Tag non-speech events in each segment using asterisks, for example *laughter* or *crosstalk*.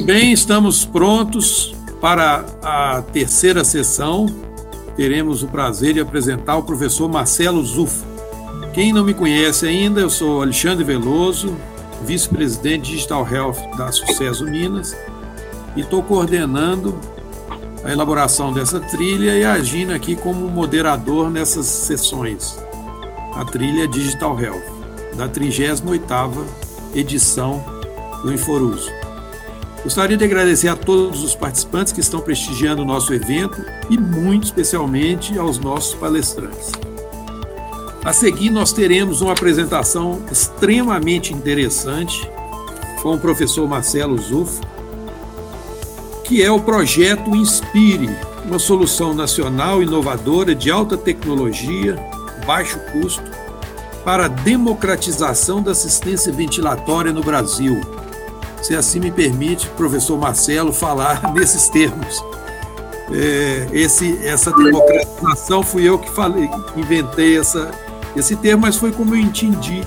Muito bem, estamos prontos para a terceira sessão. Teremos o prazer de apresentar o professor Marcelo Zufo. Quem não me conhece ainda, eu sou Alexandre Veloso, vice-presidente Digital Health da Sucesso Minas, e estou coordenando a elaboração dessa trilha e agindo aqui como moderador nessas sessões. A trilha Digital Health, da 38ª edição do Inforuso. Gostaria de agradecer a todos os participantes que estão prestigiando o nosso evento e muito especialmente aos nossos palestrantes. A seguir, nós teremos uma apresentação extremamente interessante com o professor Marcelo Zufo, que é o projeto Inspire, uma solução nacional inovadora de alta tecnologia, baixo custo, para a democratização da assistência ventilatória no Brasil se assim me permite, professor Marcelo, falar *laughs* nesses termos. É, esse, essa democratização fui eu que falei, inventei essa, esse termo, mas foi como eu entendi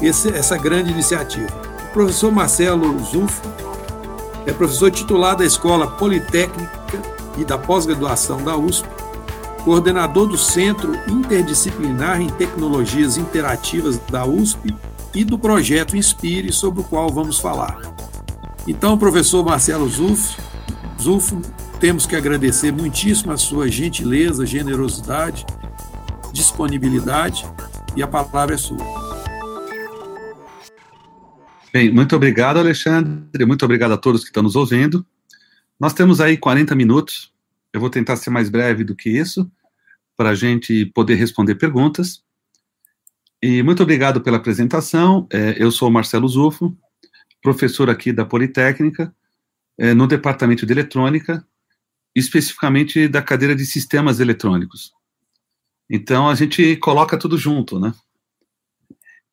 esse, essa grande iniciativa. O professor Marcelo Zufo é professor titular da Escola Politécnica e da pós-graduação da USP, coordenador do Centro Interdisciplinar em Tecnologias Interativas da USP e do projeto Inspire, sobre o qual vamos falar. Então, professor Marcelo Zufo temos que agradecer muitíssimo a sua gentileza, generosidade, disponibilidade e a palavra é sua. Bem, muito obrigado, Alexandre, muito obrigado a todos que estão nos ouvindo. Nós temos aí 40 minutos, eu vou tentar ser mais breve do que isso, para a gente poder responder perguntas. E muito obrigado pela apresentação. É, eu sou Marcelo Zufo, professor aqui da Politécnica, é, no departamento de eletrônica, especificamente da cadeira de sistemas eletrônicos. Então a gente coloca tudo junto, né?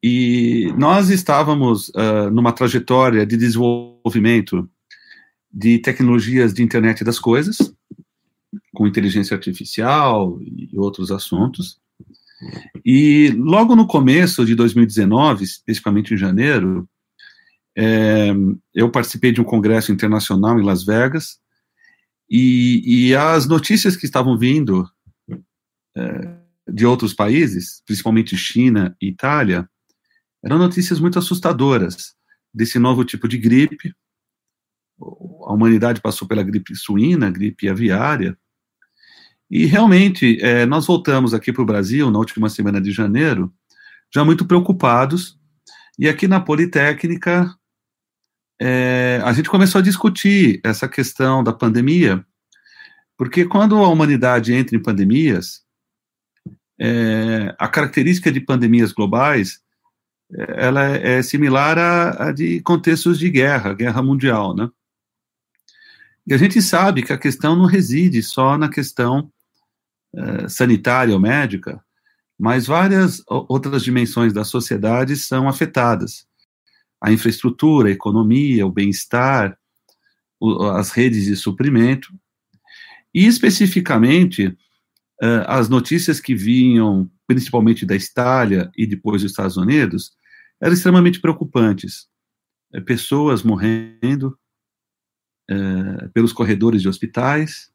E nós estávamos uh, numa trajetória de desenvolvimento de tecnologias de internet das coisas, com inteligência artificial e outros assuntos. E logo no começo de 2019, especificamente em janeiro, é, eu participei de um congresso internacional em Las Vegas e, e as notícias que estavam vindo é, de outros países, principalmente China e Itália, eram notícias muito assustadoras desse novo tipo de gripe. A humanidade passou pela gripe suína, gripe aviária, e realmente, é, nós voltamos aqui para o Brasil na última semana de janeiro, já muito preocupados, e aqui na Politécnica, é, a gente começou a discutir essa questão da pandemia, porque quando a humanidade entra em pandemias, é, a característica de pandemias globais, é, ela é similar à, à de contextos de guerra, guerra mundial, né? E a gente sabe que a questão não reside só na questão eh, sanitária ou médica, mas várias outras dimensões da sociedade são afetadas. A infraestrutura, a economia, o bem-estar, as redes de suprimento, e especificamente uh, as notícias que vinham principalmente da Itália e depois dos Estados Unidos eram extremamente preocupantes. É, pessoas morrendo uh, pelos corredores de hospitais,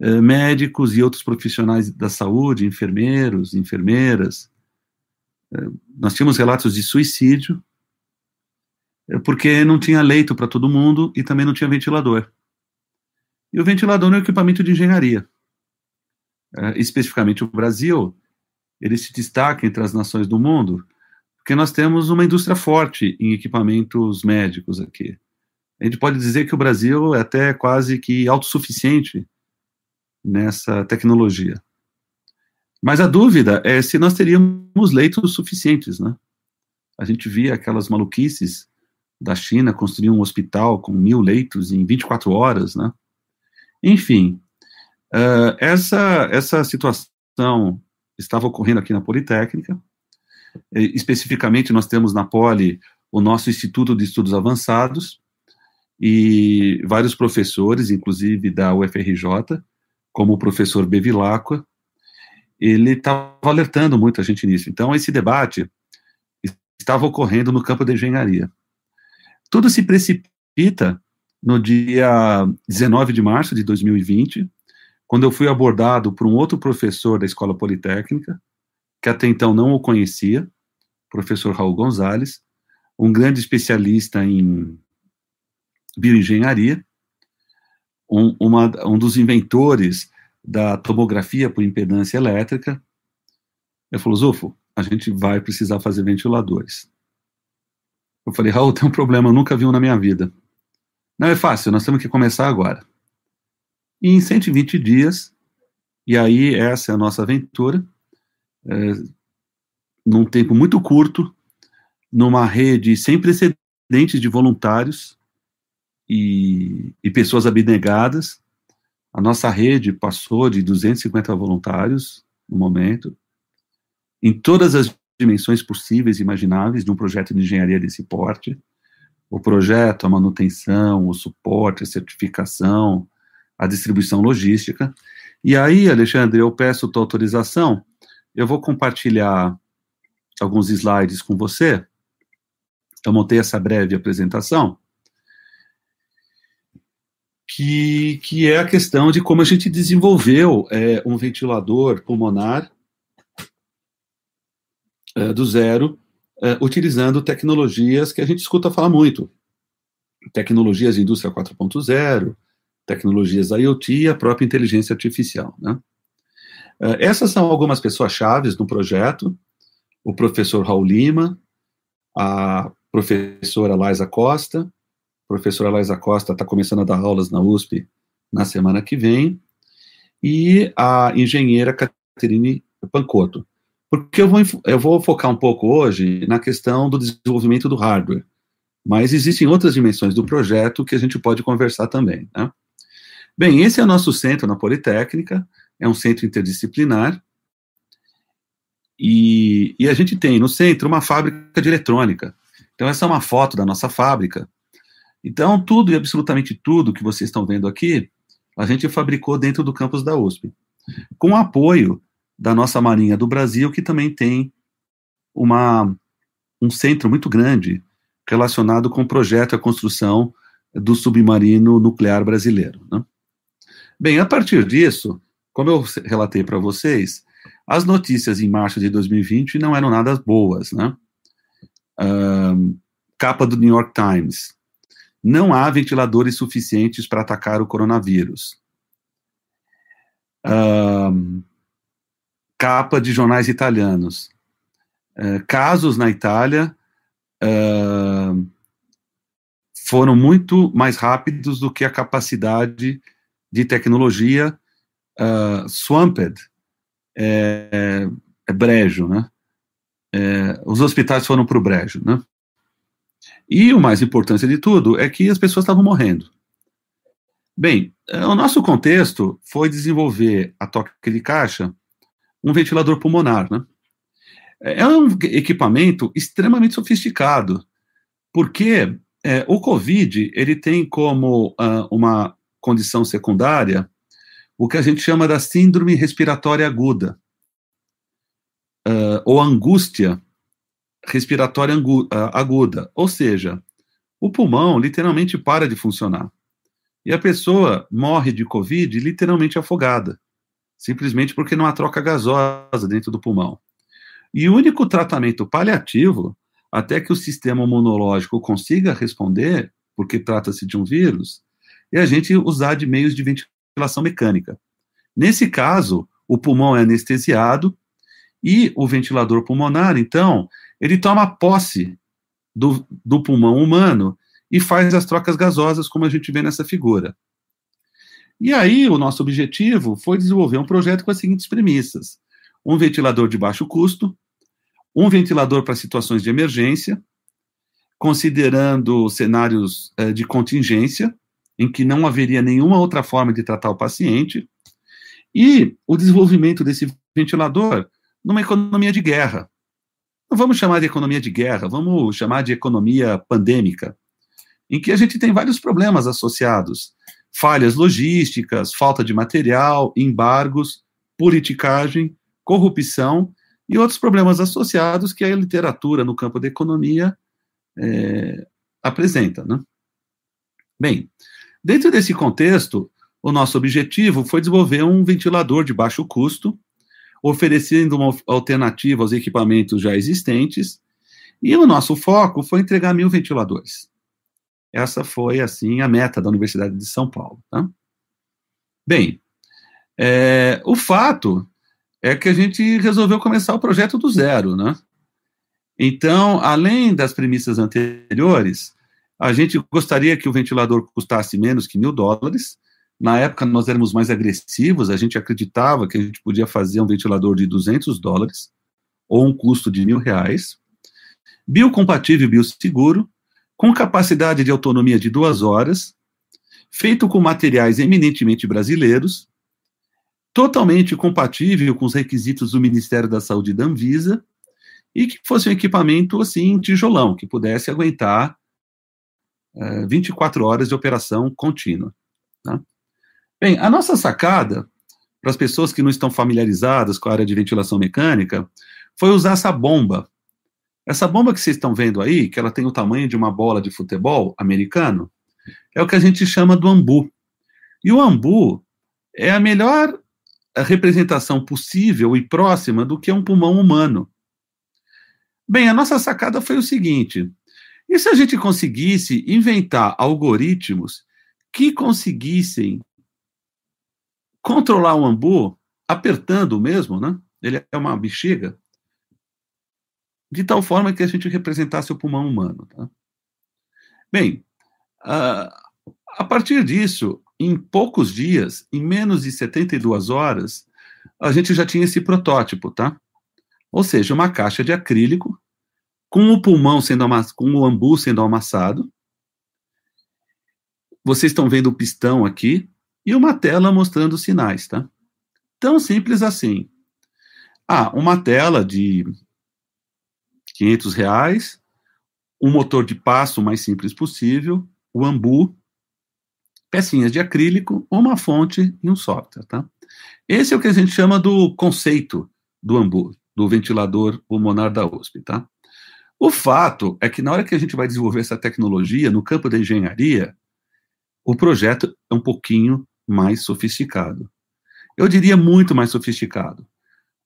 eh, médicos e outros profissionais da saúde, enfermeiros, enfermeiras. Eh, nós tínhamos relatos de suicídio, eh, porque não tinha leito para todo mundo e também não tinha ventilador. E o ventilador é um equipamento de engenharia. especificamente o Brasil, ele se destaca entre as nações do mundo, porque nós temos uma indústria forte em equipamentos médicos aqui. A gente pode dizer que o Brasil é até quase que autossuficiente nessa tecnologia. Mas a dúvida é se nós teríamos leitos suficientes, né? A gente via aquelas maluquices da China construir um hospital com mil leitos em 24 horas, né? Enfim, uh, essa, essa situação estava ocorrendo aqui na Politécnica. especificamente, nós temos na Poli o nosso Instituto de Estudos Avançados e vários professores, inclusive da UFRJ, como o professor Bevilacqua, ele estava alertando muito a gente nisso. Então, esse debate estava ocorrendo no campo da engenharia. Tudo se precipita no dia 19 de março de 2020, quando eu fui abordado por um outro professor da Escola Politécnica, que até então não o conhecia, professor Raul Gonzalez, um grande especialista em bioengenharia, um, uma, um dos inventores da tomografia por impedância elétrica. Ele falou, Zufo, a gente vai precisar fazer ventiladores. Eu falei, Raul, tem um problema, eu nunca vi um na minha vida. Não é fácil, nós temos que começar agora. E em 120 dias, e aí essa é a nossa aventura, é, num tempo muito curto, numa rede sem precedentes de voluntários e, e pessoas abnegadas, a nossa rede passou de 250 voluntários no momento, em todas as dimensões possíveis e imagináveis de um projeto de engenharia desse porte. O projeto, a manutenção, o suporte, a certificação, a distribuição logística. E aí, Alexandre, eu peço tua autorização, eu vou compartilhar alguns slides com você. Eu montei essa breve apresentação que, que é a questão de como a gente desenvolveu é, um ventilador pulmonar é, do zero, é, utilizando tecnologias que a gente escuta falar muito. Tecnologias de indústria 4.0, tecnologias IoT e a própria inteligência artificial. Né? É, essas são algumas pessoas chaves no projeto, o professor Raul Lima, a professora Laisa Costa, professora Laisa Costa está começando a dar aulas na USP na semana que vem, e a engenheira Caterine Pancotto. Porque eu vou, eu vou focar um pouco hoje na questão do desenvolvimento do hardware, mas existem outras dimensões do projeto que a gente pode conversar também. Né? Bem, esse é o nosso centro na Politécnica, é um centro interdisciplinar, e, e a gente tem no centro uma fábrica de eletrônica. Então, essa é uma foto da nossa fábrica, então, tudo e absolutamente tudo que vocês estão vendo aqui, a gente fabricou dentro do campus da USP, com apoio da nossa Marinha do Brasil, que também tem uma, um centro muito grande relacionado com o projeto e a construção do submarino nuclear brasileiro. Né? Bem, a partir disso, como eu relatei para vocês, as notícias em março de 2020 não eram nada boas, né? Capa do New York Times, não há ventiladores suficientes para atacar o coronavírus. Uh, capa de jornais italianos. Uh, casos na Itália uh, foram muito mais rápidos do que a capacidade de tecnologia uh, swamped, é, é brejo, né? É, os hospitais foram para o brejo, né? E o mais importante de tudo é que as pessoas estavam morrendo. Bem, eh, o nosso contexto foi desenvolver a toque de caixa um ventilador pulmonar, né? É um equipamento extremamente sofisticado, porque é, o COVID ele tem como uh, uma condição secundária o que a gente chama da síndrome respiratória aguda, uh, ou angústia respiratória aguda, ou seja, o pulmão literalmente para de funcionar. E a pessoa morre de Covid literalmente afogada, simplesmente porque não há troca gasosa dentro do pulmão. E o único tratamento paliativo, até que o sistema imunológico consiga responder, porque trata-se de um vírus, é a gente usar de meios de ventilação mecânica. Nesse caso, o pulmão é anestesiado e o ventilador pulmonar, então, ele toma posse do, do pulmão humano e faz as trocas gasosas, como a gente vê nessa figura. E aí, o nosso objetivo foi desenvolver um projeto com as seguintes premissas: um ventilador de baixo custo, um ventilador para situações de emergência, considerando cenários eh, de contingência, em que não haveria nenhuma outra forma de tratar o paciente, e o desenvolvimento desse ventilador numa economia de guerra, não vamos chamar de economia de guerra, vamos chamar de economia pandêmica, em que a gente tem vários problemas associados: falhas logísticas, falta de material, embargos, politicagem, corrupção e outros problemas associados que a literatura no campo da economia é, apresenta. Né? Bem, dentro desse contexto, o nosso objetivo foi desenvolver um ventilador de baixo custo, oferecendo uma alternativa aos equipamentos já existentes, e o nosso foco foi entregar mil ventiladores. Essa foi, assim, a meta da Universidade de São Paulo. Tá? Bem, é, o fato é que a gente resolveu começar o projeto do zero, né? Então, além das premissas anteriores, a gente gostaria que o ventilador custasse menos que mil dólares. Na época, nós éramos mais agressivos, a gente acreditava que a gente podia fazer um ventilador de 200 dólares, ou um custo de mil reais, biocompatível e com capacidade de autonomia de duas horas, feito com materiais eminentemente brasileiros, totalmente compatível com os requisitos do Ministério da Saúde e da Anvisa, e que fosse um equipamento, assim, tijolão, que pudesse aguentar é, 24 horas de operação contínua. Tá? Bem, a nossa sacada, para as pessoas que não estão familiarizadas com a área de ventilação mecânica, foi usar essa bomba. Essa bomba que vocês estão vendo aí, que ela tem o tamanho de uma bola de futebol americano, é o que a gente chama do ambu. E o ambu é a melhor representação possível e próxima do que é um pulmão humano. Bem, a nossa sacada foi o seguinte: e se a gente conseguisse inventar algoritmos que conseguissem controlar o ambu apertando mesmo, né? Ele é uma bexiga, de tal forma que a gente representasse o pulmão humano. Tá? Bem, a, a partir disso, em poucos dias, em menos de 72 horas, a gente já tinha esse protótipo, tá? Ou seja, uma caixa de acrílico com o pulmão sendo amassado, com o ambu sendo amassado. Vocês estão vendo o pistão aqui e uma tela mostrando os sinais, tá? Tão simples assim. Ah, uma tela de 500 reais, um motor de passo mais simples possível, o ambu, pecinhas de acrílico, uma fonte e um software, tá? Esse é o que a gente chama do conceito do ambu, do ventilador pulmonar da USP, tá? O fato é que na hora que a gente vai desenvolver essa tecnologia no campo da engenharia, o projeto é um pouquinho mais sofisticado. Eu diria muito mais sofisticado,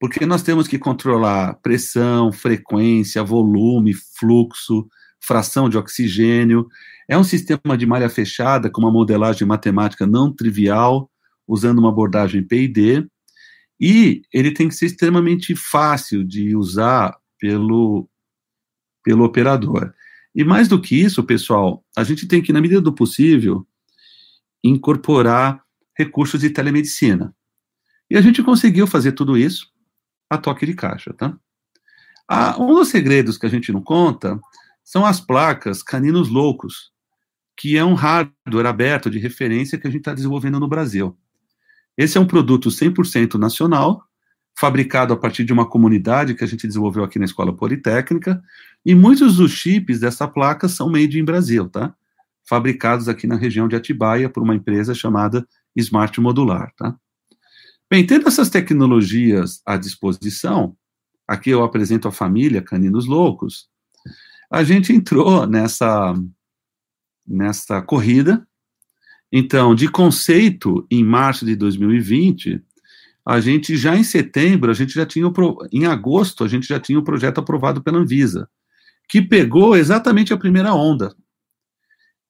porque nós temos que controlar pressão, frequência, volume, fluxo, fração de oxigênio. É um sistema de malha fechada com uma modelagem matemática não trivial, usando uma abordagem PID, e ele tem que ser extremamente fácil de usar pelo pelo operador. E mais do que isso, pessoal, a gente tem que, na medida do possível, incorporar recursos de telemedicina. E a gente conseguiu fazer tudo isso a toque de caixa, tá? Ah, um dos segredos que a gente não conta são as placas Caninos Loucos, que é um hardware aberto de referência que a gente está desenvolvendo no Brasil. Esse é um produto 100% nacional, fabricado a partir de uma comunidade que a gente desenvolveu aqui na Escola Politécnica, e muitos dos chips dessa placa são made in Brasil, tá? Fabricados aqui na região de Atibaia por uma empresa chamada Smart Modular, tá? Bem, tendo essas tecnologias à disposição, aqui eu apresento a família Caninos Loucos, a gente entrou nessa, nessa corrida. Então, de conceito, em março de 2020, a gente já em setembro, a gente já tinha, em agosto, a gente já tinha o projeto aprovado pela Anvisa, que pegou exatamente a primeira onda.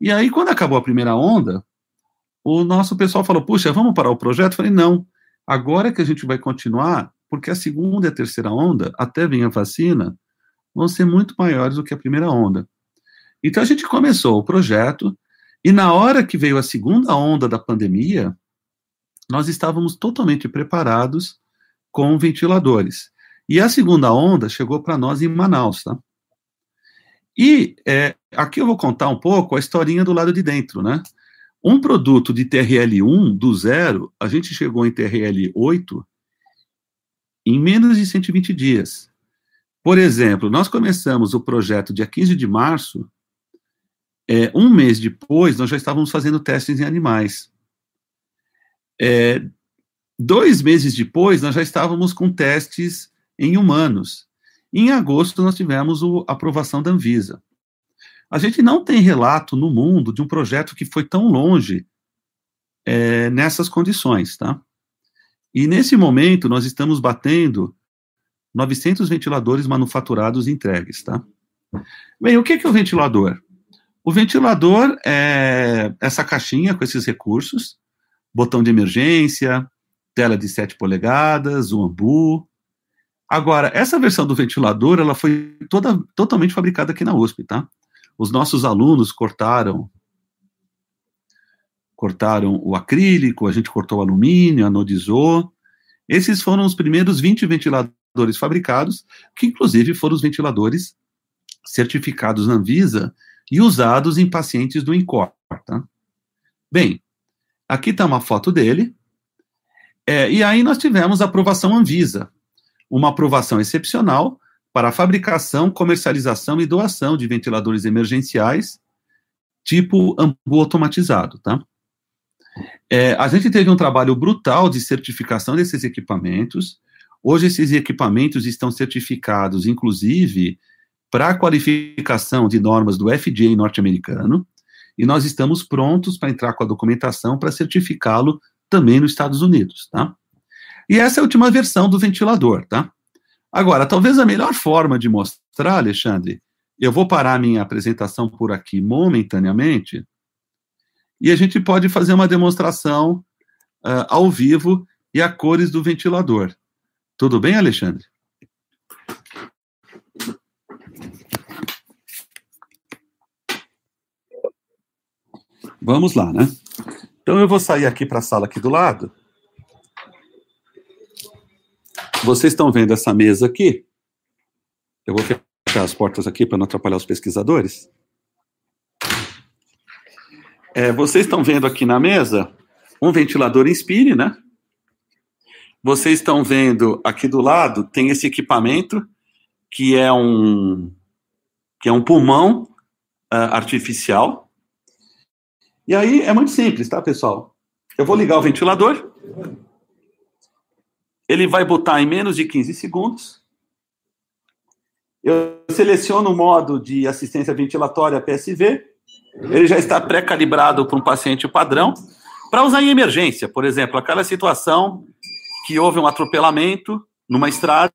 E aí, quando acabou a primeira onda, o nosso pessoal falou, puxa, vamos parar o projeto? Eu falei, não, agora que a gente vai continuar, porque a segunda e a terceira onda, até vir a vacina, vão ser muito maiores do que a primeira onda. Então, a gente começou o projeto, e na hora que veio a segunda onda da pandemia, nós estávamos totalmente preparados com ventiladores. E a segunda onda chegou para nós em Manaus, tá? E é, aqui eu vou contar um pouco a historinha do lado de dentro, né? Um produto de TRL1 do zero, a gente chegou em TRL8 em menos de 120 dias. Por exemplo, nós começamos o projeto dia 15 de março, é, um mês depois, nós já estávamos fazendo testes em animais. É, dois meses depois, nós já estávamos com testes em humanos. Em agosto, nós tivemos a aprovação da Anvisa. A gente não tem relato no mundo de um projeto que foi tão longe é, nessas condições, tá? E nesse momento, nós estamos batendo 900 ventiladores manufaturados entregues, tá? Bem, o que é o ventilador? O ventilador é essa caixinha com esses recursos, botão de emergência, tela de 7 polegadas, um ambu. Agora, essa versão do ventilador, ela foi toda, totalmente fabricada aqui na USP, tá? Os nossos alunos cortaram cortaram o acrílico, a gente cortou o alumínio, anodizou. Esses foram os primeiros 20 ventiladores fabricados, que inclusive foram os ventiladores certificados na Anvisa e usados em pacientes do INCOR. Tá? Bem, aqui está uma foto dele, é, e aí nós tivemos a aprovação Anvisa, uma aprovação excepcional para a fabricação, comercialização e doação de ventiladores emergenciais tipo ambu automatizado, tá? É, a gente teve um trabalho brutal de certificação desses equipamentos. Hoje esses equipamentos estão certificados, inclusive, para a qualificação de normas do FDA norte-americano, e nós estamos prontos para entrar com a documentação para certificá-lo também nos Estados Unidos, tá? E essa é a última versão do ventilador, tá? Agora, talvez a melhor forma de mostrar, Alexandre, eu vou parar minha apresentação por aqui momentaneamente, e a gente pode fazer uma demonstração uh, ao vivo e a cores do ventilador. Tudo bem, Alexandre? Vamos lá, né? Então eu vou sair aqui para a sala aqui do lado. Vocês estão vendo essa mesa aqui? Eu vou fechar as portas aqui para não atrapalhar os pesquisadores. É, vocês estão vendo aqui na mesa um ventilador Inspire, né? Vocês estão vendo aqui do lado tem esse equipamento que é um que é um pulmão uh, artificial. E aí é muito simples, tá, pessoal? Eu vou ligar o ventilador. Ele vai botar em menos de 15 segundos. Eu seleciono o modo de assistência ventilatória PSV ele já está pré-calibrado para um paciente padrão, para usar em emergência, por exemplo, aquela situação que houve um atropelamento numa estrada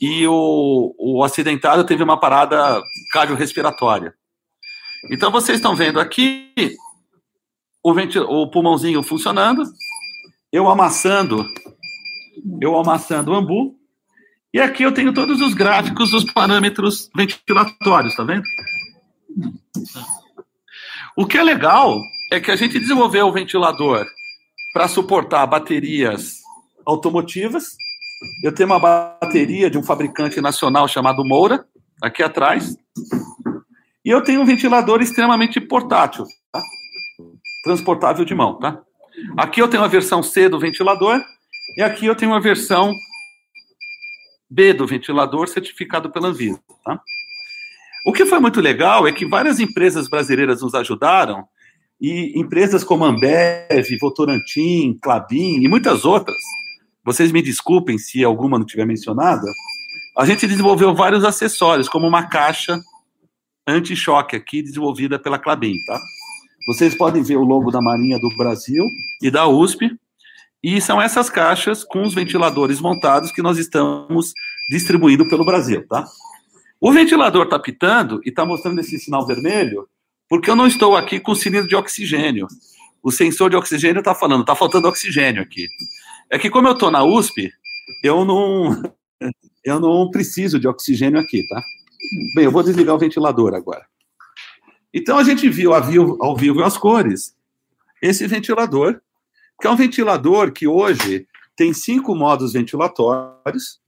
e o, o acidentado teve uma parada cardiorrespiratória. Então, vocês estão vendo aqui o, o pulmãozinho funcionando, eu amassando, eu amassando o ambu, e aqui eu tenho todos os gráficos dos parâmetros ventilatórios, tá vendo? O que é legal é que a gente desenvolveu o ventilador para suportar baterias automotivas. Eu tenho uma bateria de um fabricante nacional chamado Moura, aqui atrás. E eu tenho um ventilador extremamente portátil, tá? transportável de mão. Tá? Aqui eu tenho a versão C do ventilador e aqui eu tenho a versão B do ventilador certificado pela Anvisa. Tá? O que foi muito legal é que várias empresas brasileiras nos ajudaram, e empresas como Ambev, Votorantim, Clabin e muitas outras, vocês me desculpem se alguma não tiver mencionada, a gente desenvolveu vários acessórios, como uma caixa anti-choque aqui, desenvolvida pela Clabin, tá? Vocês podem ver o logo da Marinha do Brasil e da USP, e são essas caixas com os ventiladores montados que nós estamos distribuindo pelo Brasil, tá? O ventilador está pitando e está mostrando esse sinal vermelho porque eu não estou aqui com cilindro de oxigênio. O sensor de oxigênio está falando, está faltando oxigênio aqui. É que como eu estou na USP, eu não, *laughs* eu não preciso de oxigênio aqui, tá? Bem, eu vou desligar o ventilador agora. Então a gente viu ao vivo, ao vivo as cores esse ventilador, que é um ventilador que hoje tem cinco modos ventilatórios,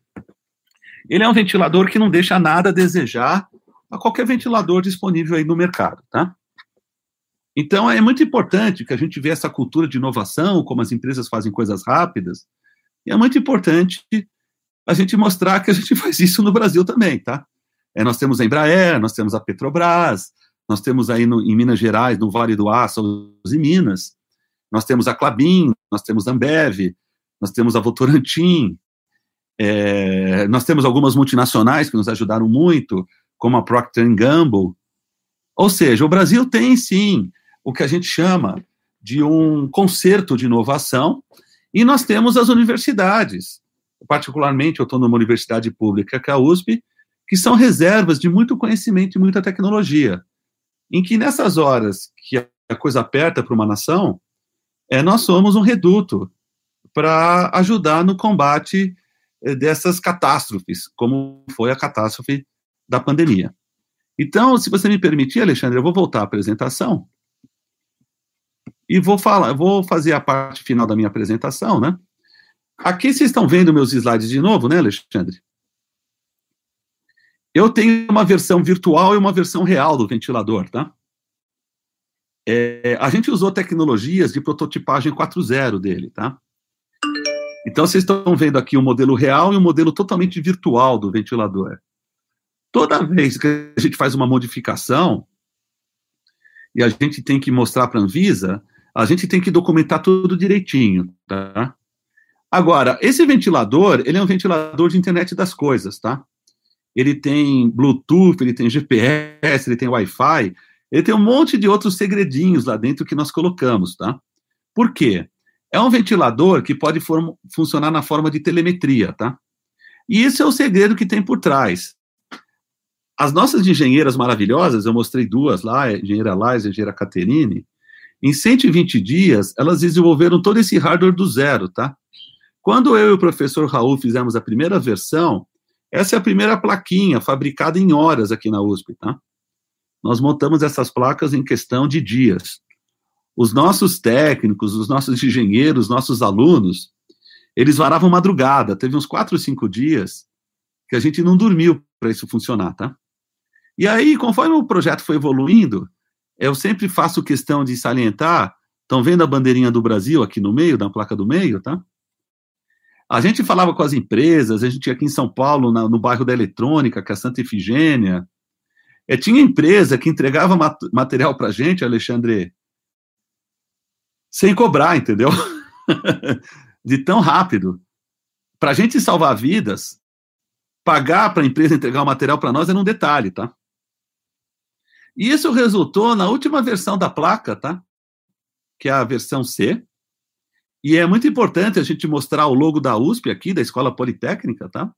ele é um ventilador que não deixa nada a desejar a qualquer ventilador disponível aí no mercado, tá? Então é muito importante que a gente veja essa cultura de inovação, como as empresas fazem coisas rápidas, e é muito importante a gente mostrar que a gente *laughs* faz isso no Brasil também, tá? É, nós temos a Embraer, nós temos a Petrobras, nós temos aí no, em Minas Gerais, no Vale do Aço e Minas, nós temos a Clabin, nós temos a Ambev, nós temos a Votorantim, é, nós temos algumas multinacionais que nos ajudaram muito, como a Procter Gamble. Ou seja, o Brasil tem sim o que a gente chama de um concerto de inovação, e nós temos as universidades. Particularmente, eu estou numa universidade pública, que é a USP, que são reservas de muito conhecimento e muita tecnologia. Em que nessas horas que a coisa aperta para uma nação, é, nós somos um reduto para ajudar no combate é, dessas catástrofes, como foi a catástrofe da pandemia. Então, se você me permitir, Alexandre, eu vou voltar à apresentação e vou falar, vou fazer a parte final da minha apresentação, né? Aqui vocês estão vendo meus slides de novo, né, Alexandre? Eu tenho uma versão virtual e uma versão real do ventilador, tá? É, a gente usou tecnologias de prototipagem 4.0 dele, tá? Então, vocês estão vendo aqui o um modelo real e um modelo totalmente virtual do ventilador. Toda vez que a gente faz uma modificação e a gente tem que mostrar para a Anvisa, a gente tem que documentar tudo direitinho, tá? Agora, esse ventilador, ele é um ventilador de internet das coisas, tá? Ele tem Bluetooth, ele tem GPS, ele tem Wi-Fi, ele tem um monte de outros segredinhos lá dentro que nós colocamos, tá? Por quê? É um ventilador que pode funcionar na forma de telemetria, tá? E esse é o segredo que tem por trás. As nossas engenheiras maravilhosas, eu mostrei duas lá, engenheira Lais e engenheira Caterine, em 120 dias, elas desenvolveram todo esse hardware do zero, tá? Quando eu e o professor Raul fizemos a primeira versão, essa é a primeira plaquinha fabricada em horas aqui na USP, tá? Nós montamos essas placas em questão de dias. Os nossos técnicos, os nossos engenheiros, nossos alunos, eles varavam madrugada. Teve uns quatro ou cinco dias que a gente não dormiu para isso funcionar, tá? E aí, conforme o projeto foi evoluindo, eu sempre faço questão de salientar, estão vendo a bandeirinha do Brasil aqui no meio, da placa do meio, tá? A gente falava com as empresas, a gente aqui em São Paulo, na, no bairro da Eletrônica, que é a Santa Efigênia, é, tinha empresa que entregava mat material para gente, Alexandre, sem cobrar, entendeu? *laughs* de tão rápido. Para a gente salvar vidas, pagar para a empresa entregar o material para nós era um detalhe, tá? E isso resultou na última versão da placa, tá? Que é a versão C. E é muito importante a gente mostrar o logo da USP aqui, da Escola Politécnica, tá?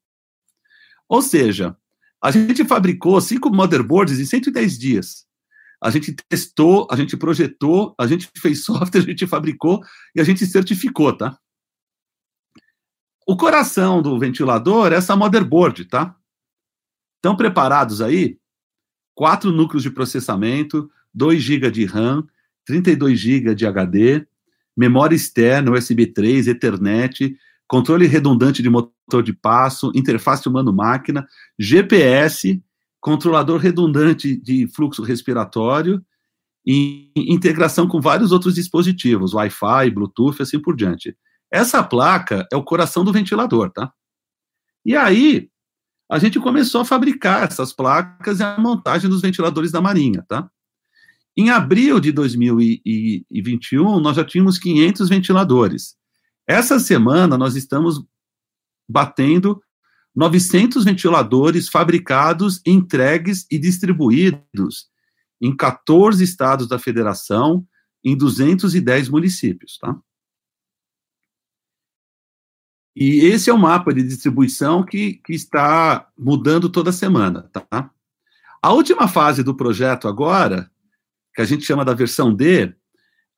Ou seja, a gente fabricou cinco motherboards em 110 dias. A gente testou, a gente projetou, a gente *laughs* fez software, a gente fabricou e a gente certificou, tá? O coração do ventilador é essa motherboard, tá? Estão preparados aí? quatro núcleos de processamento, 2 GB de RAM, 32 GB de HD, memória externa, USB 3, Ethernet, controle redundante de motor de passo, interface humano-máquina, GPS, controlador redundante de fluxo respiratório e integração com vários outros dispositivos, Wi-Fi, Bluetooth, assim por diante. Essa placa é o coração do ventilador, tá? E aí, a gente começou a fabricar essas placas e a montagem dos ventiladores da Marinha, tá? Em abril de 2021, nós já tínhamos 500 ventiladores. Essa semana, nós estamos batendo 900 ventiladores fabricados, entregues e distribuídos em 14 estados da federação, em 210 municípios, tá? E esse é o mapa de distribuição que, que está mudando toda semana, tá? A última fase do projeto agora, que a gente chama da versão D,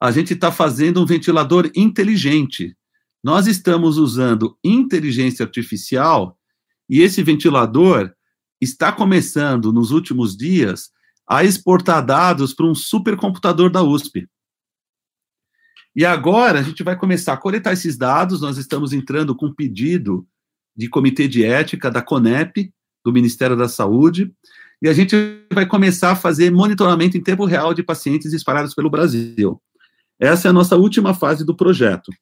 a gente está fazendo um ventilador inteligente. Nós estamos usando inteligência artificial e esse ventilador está começando, nos últimos dias, a exportar dados para um supercomputador da USP. E agora a gente vai começar a coletar esses dados. Nós estamos entrando com pedido de comitê de ética da CONEP, do Ministério da Saúde, e a gente vai começar a fazer monitoramento em tempo real de pacientes espalhados pelo Brasil. Essa é a nossa última fase do projeto.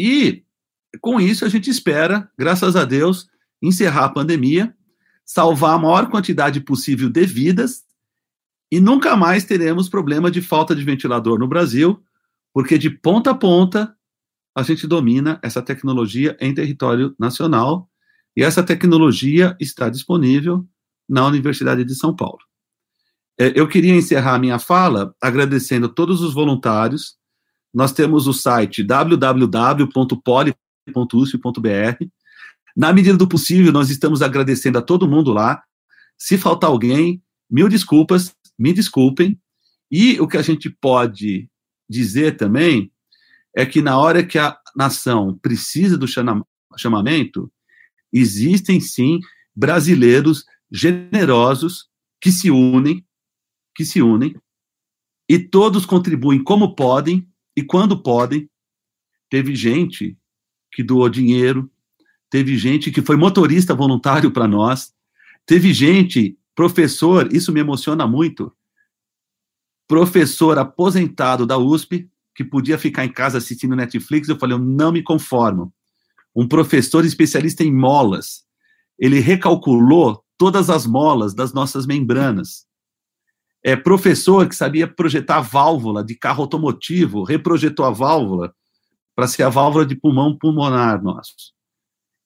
E com isso a gente espera, graças a Deus, encerrar a pandemia, salvar a maior quantidade possível de vidas e nunca mais teremos problema de falta de ventilador no Brasil, porque de ponta a ponta a gente domina essa tecnologia em território nacional e essa tecnologia está disponível na Universidade de São Paulo. É, eu queria encerrar minha fala agradecendo todos os voluntários. Nós temos o site www.poli.usp.br. Na medida do possível, nós estamos agradecendo a todo mundo lá. Se faltar alguém, mil desculpas, me desculpem. E o que a gente pode dizer também é que na hora que a nação precisa do chamamento, existem sim brasileiros generosos que se unem que se unem e todos contribuem como podem e quando podem. Teve gente que doou dinheiro, teve gente que foi motorista voluntário para nós, teve gente, professor, isso me emociona muito, professor aposentado da USP, que podia ficar em casa assistindo Netflix, eu falei, eu não me conformo. Um professor especialista em molas, ele recalculou todas as molas das nossas membranas é, professor que sabia projetar válvula de carro automotivo, reprojetou a válvula para ser a válvula de pulmão pulmonar nosso.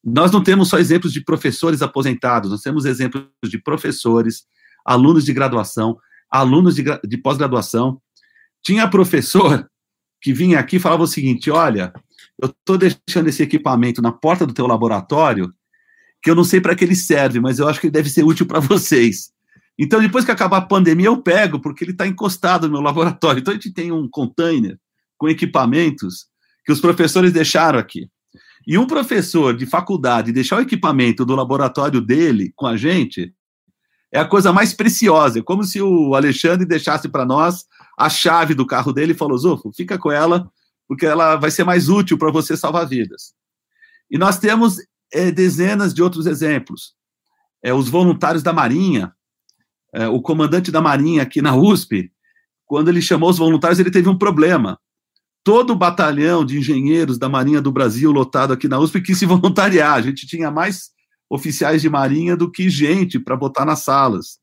Nós não temos só exemplos de professores aposentados, nós temos exemplos de professores, alunos de graduação, alunos de, de pós-graduação. Tinha professor que vinha aqui e falava o seguinte: olha, eu estou deixando esse equipamento na porta do teu laboratório, que eu não sei para que ele serve, mas eu acho que ele deve ser útil para vocês. Então, depois que acabar a pandemia, eu pego, porque ele está encostado no meu laboratório. Então, a gente tem um container com equipamentos que os professores deixaram aqui. E um professor de faculdade deixar o equipamento do laboratório dele com a gente é a coisa mais preciosa. É como se o Alexandre deixasse para nós a chave do carro dele e falou: Zufo, fica com ela, porque ela vai ser mais útil para você salvar vidas. E nós temos é, dezenas de outros exemplos. É, os voluntários da Marinha, é, o comandante da Marinha aqui na USP, quando ele chamou os voluntários, ele teve um problema. Todo o batalhão de engenheiros da Marinha do Brasil lotado aqui na USP quis se *laughs* voluntariar. A gente tinha mais oficiais de Marinha do que gente para botar nas salas.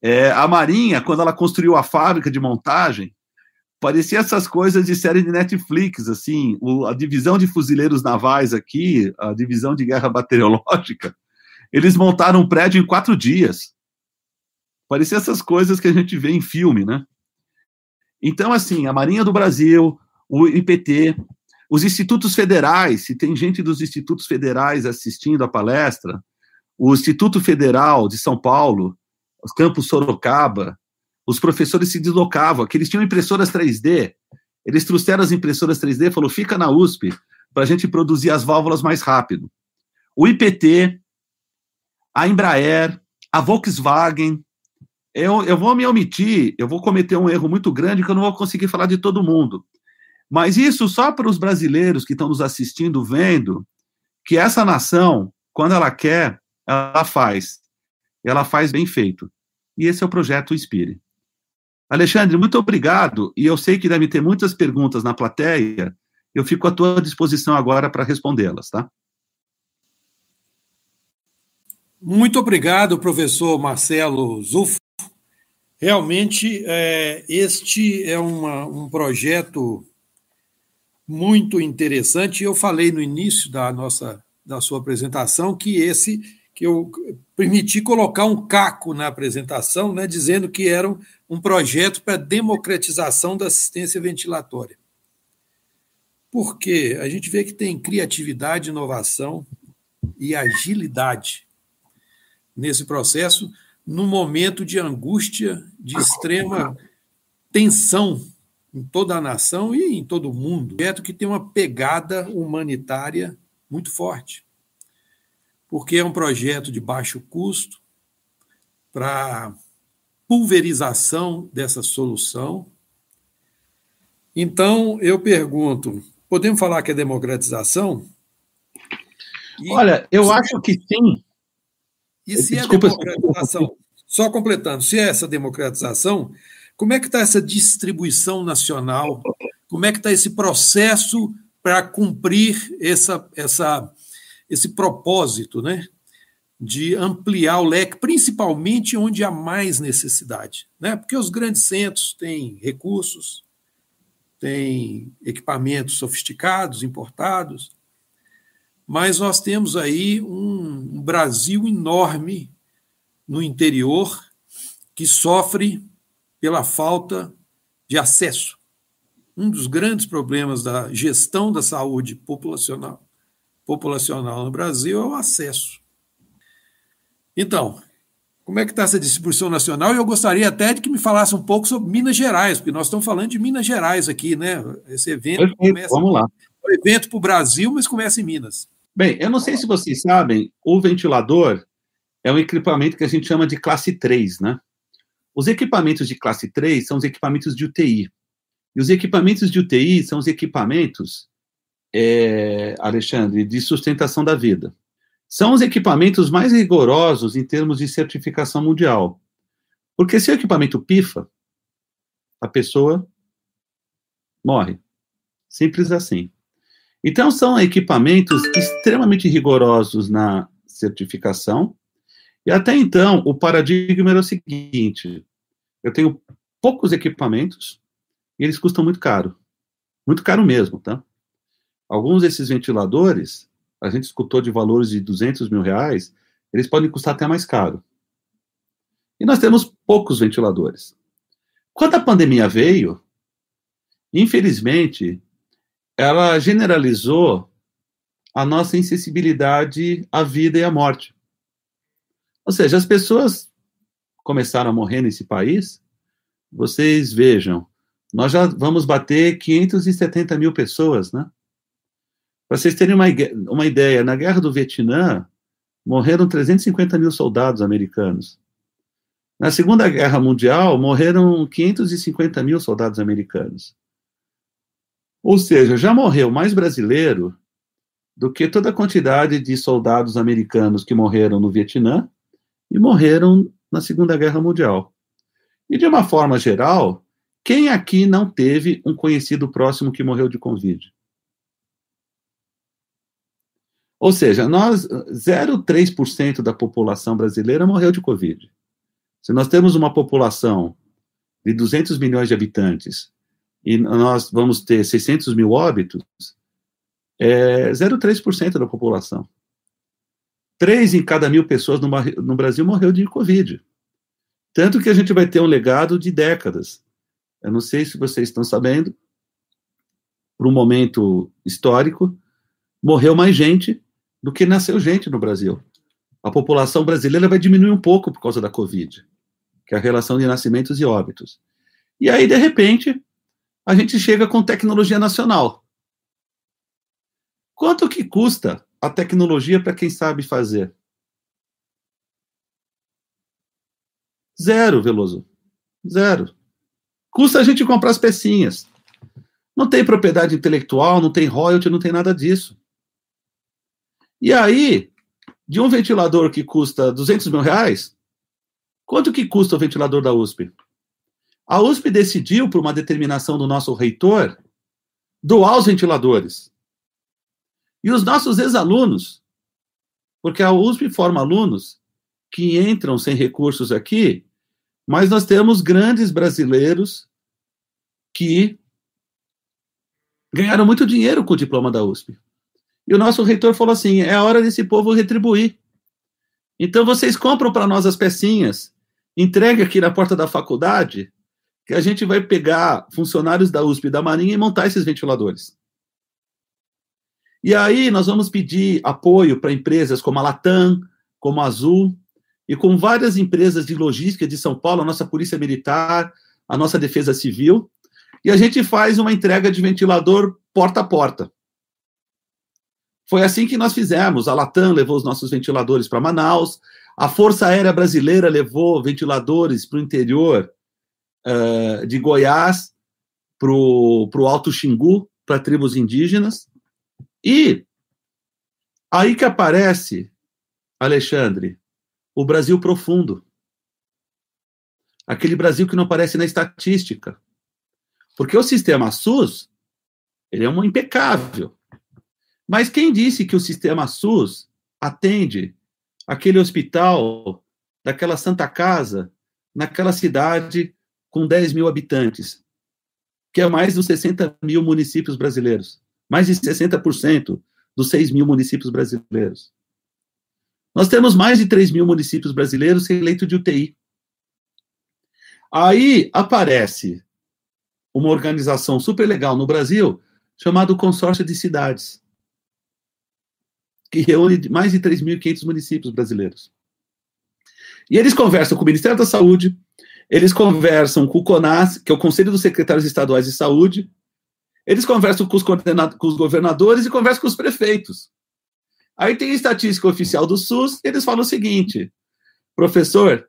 É, a Marinha, quando ela construiu a fábrica de montagem, parecia essas coisas de série de Netflix, assim, o, a divisão de fuzileiros navais aqui, a divisão de guerra *laughs* bacteriológica, eles montaram um prédio em quatro dias. Parecia essas coisas que a gente vê em filme, né? Então, assim, a Marinha do Brasil, o IPT, os institutos federais, se tem gente dos institutos federais assistindo a palestra, o Instituto Federal de São Paulo, os campos Sorocaba, os professores se deslocavam, que eles tinham impressoras 3D, eles trouxeram as impressoras 3D, falou, fica na USP, para a gente produzir as válvulas mais rápido. O IPT, a Embraer, a Volkswagen, eu, eu vou me omitir, eu vou cometer um erro muito grande que eu não vou conseguir falar de todo mundo. Mas isso só para os brasileiros que estão nos assistindo, vendo que essa nação, quando ela quer, ela faz. Ela faz bem feito. E esse é o projeto Inspire. Alexandre, muito obrigado. E eu sei que deve ter muitas perguntas na plateia. Eu fico à tua disposição agora para respondê-las, tá? Muito obrigado, professor Marcelo Zufo. Realmente, é, este é uma, um projeto muito interessante. Eu falei no início da nossa da sua apresentação que esse que eu permiti colocar um caco na apresentação, né, dizendo que era um, um projeto para democratização da assistência ventilatória. Porque a gente vê que tem criatividade, inovação e agilidade nesse processo num momento de angústia, de extrema tensão em toda a nação e em todo o mundo. Projeto que tem uma pegada humanitária muito forte, porque é um projeto de baixo custo para pulverização dessa solução. Então, eu pergunto: podemos falar que é democratização? E Olha, eu acho que sim, e se é Desculpa, a democratização, só completando, se é essa democratização, como é que está essa distribuição nacional? Como é que está esse processo para cumprir essa, essa, esse propósito, né? De ampliar o leque, principalmente onde há mais necessidade, né? Porque os grandes centros têm recursos, tem equipamentos sofisticados, importados, mas nós temos aí um, Brasil enorme no interior que sofre pela falta de acesso. Um dos grandes problemas da gestão da saúde populacional, populacional no Brasil é o acesso. Então, como é que está essa distribuição nacional? E eu gostaria até de que me falasse um pouco sobre Minas Gerais, porque nós estamos falando de Minas Gerais aqui, né? Esse evento Perfeito, começa. Vamos lá. É um evento para o Brasil, mas começa em Minas. Bem, eu não sei se vocês sabem, o ventilador é um equipamento que a gente chama de classe 3, né? Os equipamentos de classe 3 são os equipamentos de UTI. E os equipamentos de UTI são os equipamentos, é, Alexandre, de sustentação da vida são os equipamentos mais rigorosos em termos de certificação mundial. Porque se o equipamento pifa, a pessoa morre. Simples assim. Então, são equipamentos extremamente rigorosos na certificação. E até então, o paradigma era o seguinte: eu tenho poucos equipamentos e eles custam muito caro. Muito caro mesmo, tá? Alguns desses ventiladores a gente escutou de valores de 200 mil reais, eles podem custar até mais caro. E nós temos poucos ventiladores. Quando a pandemia veio, infelizmente, ela generalizou a nossa insensibilidade à vida e à morte. Ou seja, as pessoas começaram a morrer nesse país. Vocês vejam, nós já vamos bater 570 mil pessoas, né? Para vocês terem uma, uma ideia, na Guerra do Vietnã, morreram 350 mil soldados americanos. Na Segunda Guerra Mundial, morreram 550 mil soldados americanos. Ou seja, já morreu mais brasileiro do que toda a quantidade de soldados americanos que morreram no Vietnã e morreram na Segunda Guerra Mundial. E de uma forma geral, quem aqui não teve um conhecido próximo que morreu de Covid? Ou seja, nós 0,3% da população brasileira morreu de Covid. Se nós temos uma população de 200 milhões de habitantes e nós vamos ter 600 mil óbitos, é 0,3% da população. Três em cada mil pessoas no, Brasil morreu de Covid. Tanto que a gente vai ter um legado de décadas. Eu não sei se vocês estão sabendo, por um momento histórico, morreu mais gente do que nasceu gente no Brasil. A população brasileira vai diminuir um pouco por causa da Covid, que é a relação de nascimentos e óbitos. E aí, de repente, a gente chega com tecnologia nacional. Quanto que custa a tecnologia para quem sabe fazer? Zero, Veloso. Zero. Custa a gente comprar as pecinhas. Não tem propriedade intelectual, não tem royalty, não tem nada disso. E aí, de um ventilador que custa 200 mil reais, quanto que custa o ventilador da USP? A USP decidiu, por uma determinação do nosso reitor, doar os ventiladores. E os nossos ex-alunos, porque a USP forma alunos que entram sem recursos aqui, mas nós temos grandes brasileiros que ganharam muito dinheiro com o diploma da USP. E o nosso reitor falou assim: é hora desse povo retribuir. Então vocês compram para nós as pecinhas, entregue aqui na porta da faculdade, que a gente vai pegar funcionários da USP e da Marinha e montar esses ventiladores. E aí nós vamos pedir apoio para empresas como a Latam, como a Azul, e com várias empresas de logística de São Paulo, a nossa Polícia Militar, a nossa Defesa Civil, e a gente faz uma entrega de ventilador porta a porta. Foi assim que nós fizemos. A Latam levou os nossos ventiladores para Manaus, a Força Aérea Brasileira levou ventiladores para o interior uh, de Goiás, para o Alto Xingu, para tribos indígenas. E aí que aparece, Alexandre, o Brasil profundo. Aquele Brasil que não aparece na estatística. Porque o sistema SUS, ele é um impecável. Mas quem disse que o sistema SUS atende aquele hospital daquela Santa Casa, naquela cidade com 10 mil habitantes? que é mais dos 60 mil municípios brasileiros. Mais de 60% dos 6 mil municípios brasileiros. Nós temos mais de 3 mil municípios brasileiros sem leito de UTI. Aí aparece uma organização super legal no Brasil, chamada Consórcio de Cidades, que reúne mais de 3.500 municípios brasileiros. E eles conversam com o Ministério da Saúde, eles conversam com o CONAS, que é o Conselho dos Secretários Estaduais de Saúde, eles conversam com os, com os governadores e conversam com os prefeitos. Aí tem a estatística oficial do SUS, eles falam o seguinte: professor,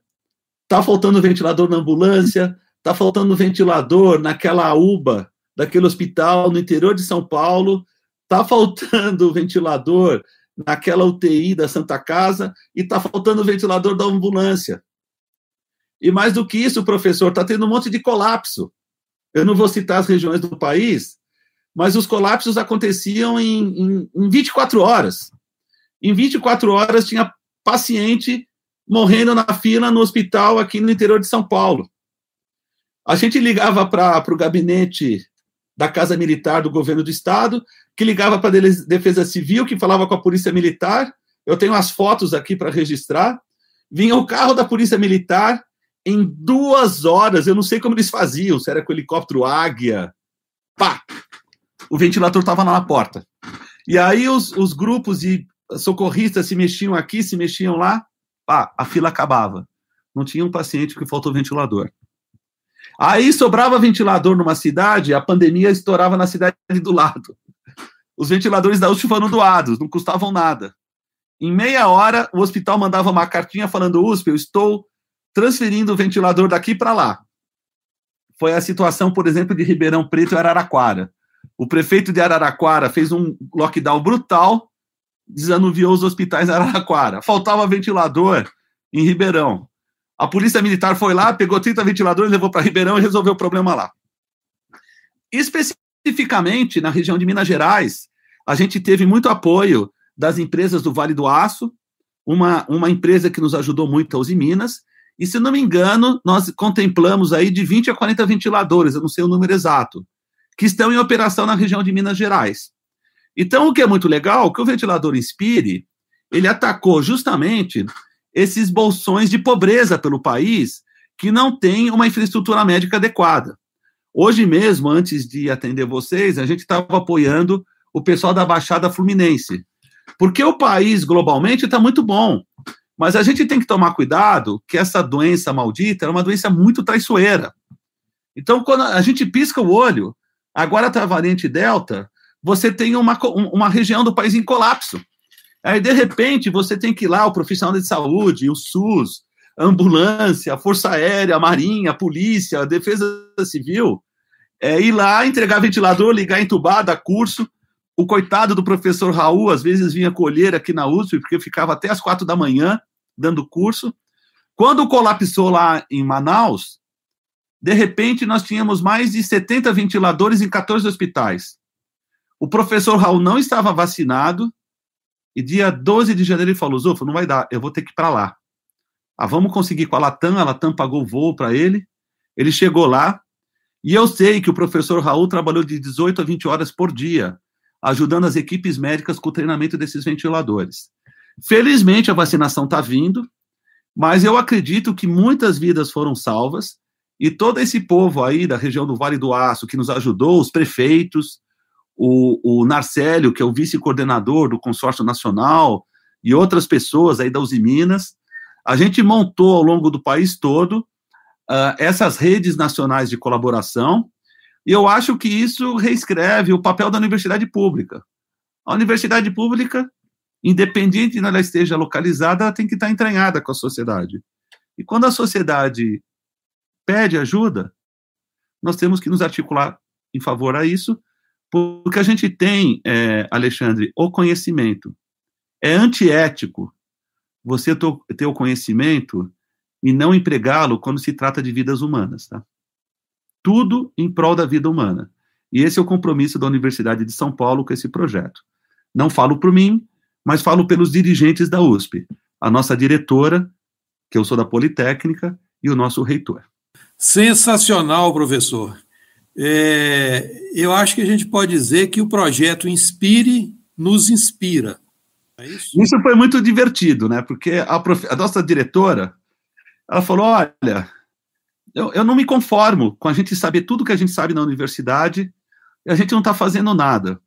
tá faltando ventilador na ambulância, tá faltando ventilador naquela UBA, daquele hospital no interior de São Paulo, tá faltando *laughs* ventilador naquela UTI da Santa Casa e tá faltando ventilador da ambulância. E mais do que isso, professor, tá tendo um monte de colapso. Eu não vou citar as regiões do país, mas os colapsos aconteciam em, em, em 24 horas. Em 24 horas tinha paciente morrendo na fila no hospital aqui no interior de São Paulo. A gente ligava para o gabinete da Casa Militar do governo do Estado, que ligava para a Defesa Civil, que falava com a Polícia Militar. Eu tenho as fotos aqui para registrar. Vinha o carro da Polícia Militar em duas horas. Eu não sei como eles faziam, se era com helicóptero Águia. Pá! o ventilador estava na porta. E aí os, os grupos de socorristas se mexiam aqui, se mexiam lá, pá, a fila acabava. Não tinha um paciente que faltou ventilador. Aí sobrava ventilador numa cidade, a pandemia estourava na cidade do lado. Os ventiladores da USP foram doados, não custavam nada. Em meia hora, o hospital mandava uma cartinha falando: USP, eu estou transferindo o ventilador daqui para lá. Foi a situação, por exemplo, de Ribeirão Preto e Araraquara. O prefeito de Araraquara fez um lockdown brutal, desanuviou os hospitais de Araraquara. Faltava ventilador em Ribeirão. A polícia militar foi lá, pegou 30 ventiladores, levou para Ribeirão e resolveu o problema lá. Especificamente na região de Minas Gerais, a gente teve muito apoio das empresas do Vale do Aço, uma, uma empresa que nos ajudou muito a Uzi Minas, e se não me engano, nós contemplamos aí de 20 a 40 ventiladores, eu não sei o número exato que estão em operação na região de Minas Gerais. Então, o que é muito legal, que o ventilador Inspire, ele atacou justamente esses bolsões de pobreza pelo país que não tem uma infraestrutura médica adequada. Hoje mesmo, antes de atender vocês, a gente estava apoiando o pessoal da Baixada Fluminense. Porque o país, globalmente, está muito bom. Mas a gente tem que tomar cuidado que essa doença maldita é uma doença muito traiçoeira. Então, quando a gente pisca o olho, Agora está a variante Delta, você tem uma, uma região do país em colapso. Aí, de repente, você tem que ir lá, o profissional de saúde, o SUS, ambulância, Força Aérea, Marinha, Polícia, Defesa Civil, é, ir lá, entregar ventilador, ligar entubada, curso. O coitado do professor Raul, às vezes, vinha colher aqui na USP, porque ficava até as quatro da manhã dando curso. Quando colapsou lá em Manaus, de repente, nós tínhamos mais de 70 ventiladores em 14 hospitais. O professor Raul não estava vacinado, e dia 12 de janeiro ele falou: Zufo, não vai dar, eu vou ter que ir para lá. Ah, vamos conseguir com a Latam, a Latam pagou o voo para ele. Ele chegou lá, e eu sei que o professor Raul trabalhou de 18 a 20 horas por dia, ajudando as equipes médicas com o treinamento desses ventiladores. Felizmente, a vacinação está vindo, mas eu acredito que muitas vidas foram salvas e todo esse povo aí da região do Vale do Aço que nos ajudou, os prefeitos, o, o Narcélio, que é o vice-coordenador do consórcio nacional, e outras pessoas aí da Uzi Minas, a gente montou ao longo do país todo uh, essas redes nacionais de colaboração, e eu acho que isso reescreve o papel da universidade pública. A universidade pública, independente de onde ela esteja localizada, ela tem que estar entranhada com a sociedade. E quando a sociedade pede ajuda, nós temos que nos articular em favor a isso, porque a gente tem, é, Alexandre, o conhecimento. É antiético você ter o conhecimento e não empregá-lo quando se trata de vidas humanas, tá? Tudo em prol da vida humana. E esse é o compromisso da Universidade de São Paulo com esse projeto. Não falo por mim, mas falo pelos dirigentes da USP, a nossa diretora, que eu sou da Politécnica, e o nosso reitor. Sensacional, professor. É, eu acho que a gente pode dizer que o projeto Inspire nos inspira. É isso? isso? foi muito divertido, né? Porque a, prof... a nossa diretora, ela falou: olha, eu, eu não me conformo com a gente saber tudo que a gente sabe na universidade e a gente não está fazendo nada.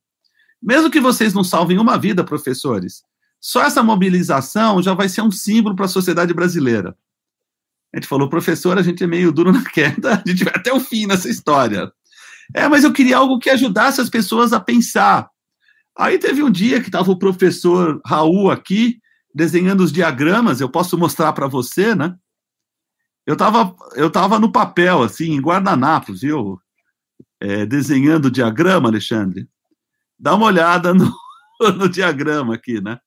Mesmo que vocês não salvem uma vida, professores, só essa mobilização já vai ser um símbolo para a sociedade brasileira. A gente falou, professor, a gente é meio duro na *laughs* queda, a gente vai até o fim nessa história. É, mas eu queria algo que ajudasse as pessoas a pensar. Aí teve um dia que estava o professor Raul aqui, desenhando os diagramas, eu posso mostrar para você, né? Eu estava eu tava no papel, assim, em guardanapos, viu? É, desenhando o diagrama, Alexandre. Dá uma olhada no, *laughs* no diagrama aqui, né?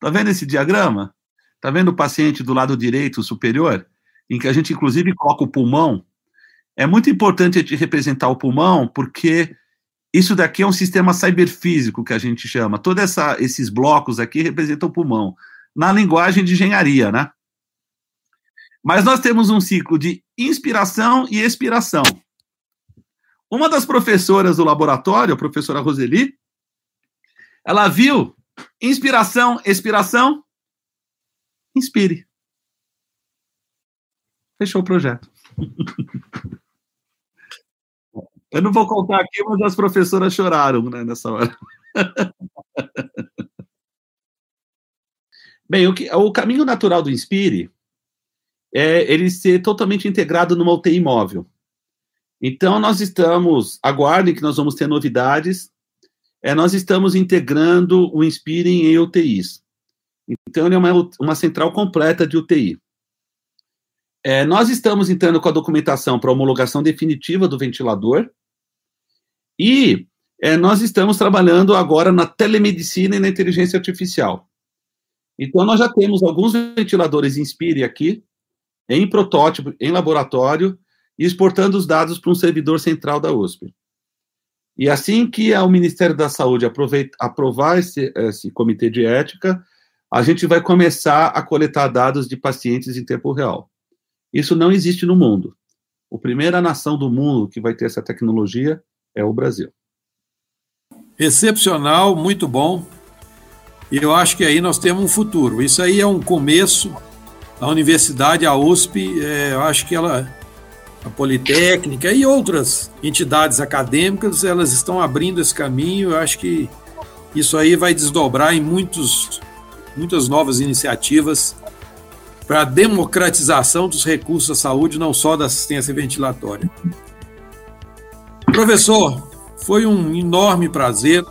Tá vendo esse diagrama? Tá vendo o paciente do lado direito superior? Em que a gente, inclusive, coloca o pulmão. É muito importante a gente representar o pulmão, porque isso daqui é um sistema cyberfísico que a gente chama. Todos esses blocos aqui representam o pulmão. Na linguagem de engenharia, né? Mas nós temos um ciclo de inspiração e expiração. Uma das professoras do laboratório, a professora Roseli, ela viu inspiração, expiração, inspire. Fechou o projeto. *laughs* Eu não vou contar aqui, mas as professoras choraram né, nessa hora. *laughs* Bem, o, que, o caminho natural do Inspire é ele ser totalmente integrado numa UTI móvel. Então, nós estamos, aguardem que nós vamos ter novidades, é, nós estamos integrando o Inspire em UTIs. Então, ele é uma, uma central completa de UTI. É, nós estamos entrando com a documentação para homologação definitiva do ventilador e é, nós estamos trabalhando agora na telemedicina e na inteligência artificial. Então, nós já temos alguns ventiladores Inspire aqui, em protótipo, em laboratório, e exportando os dados para um servidor central da USP. E assim que o Ministério da Saúde aprovar esse, esse comitê de ética, a gente vai começar a coletar dados de pacientes em tempo real. Isso não existe no mundo. A primeira nação do mundo que vai ter essa tecnologia é o Brasil. Excepcional, muito bom. E eu acho que aí nós temos um futuro. Isso aí é um começo a universidade, a USP, é, eu acho que ela, a Politécnica e outras entidades acadêmicas, elas estão abrindo esse caminho. Eu acho que isso aí vai desdobrar em muitos, muitas novas iniciativas para a democratização dos recursos da saúde, não só da assistência ventilatória. Professor, foi um enorme prazer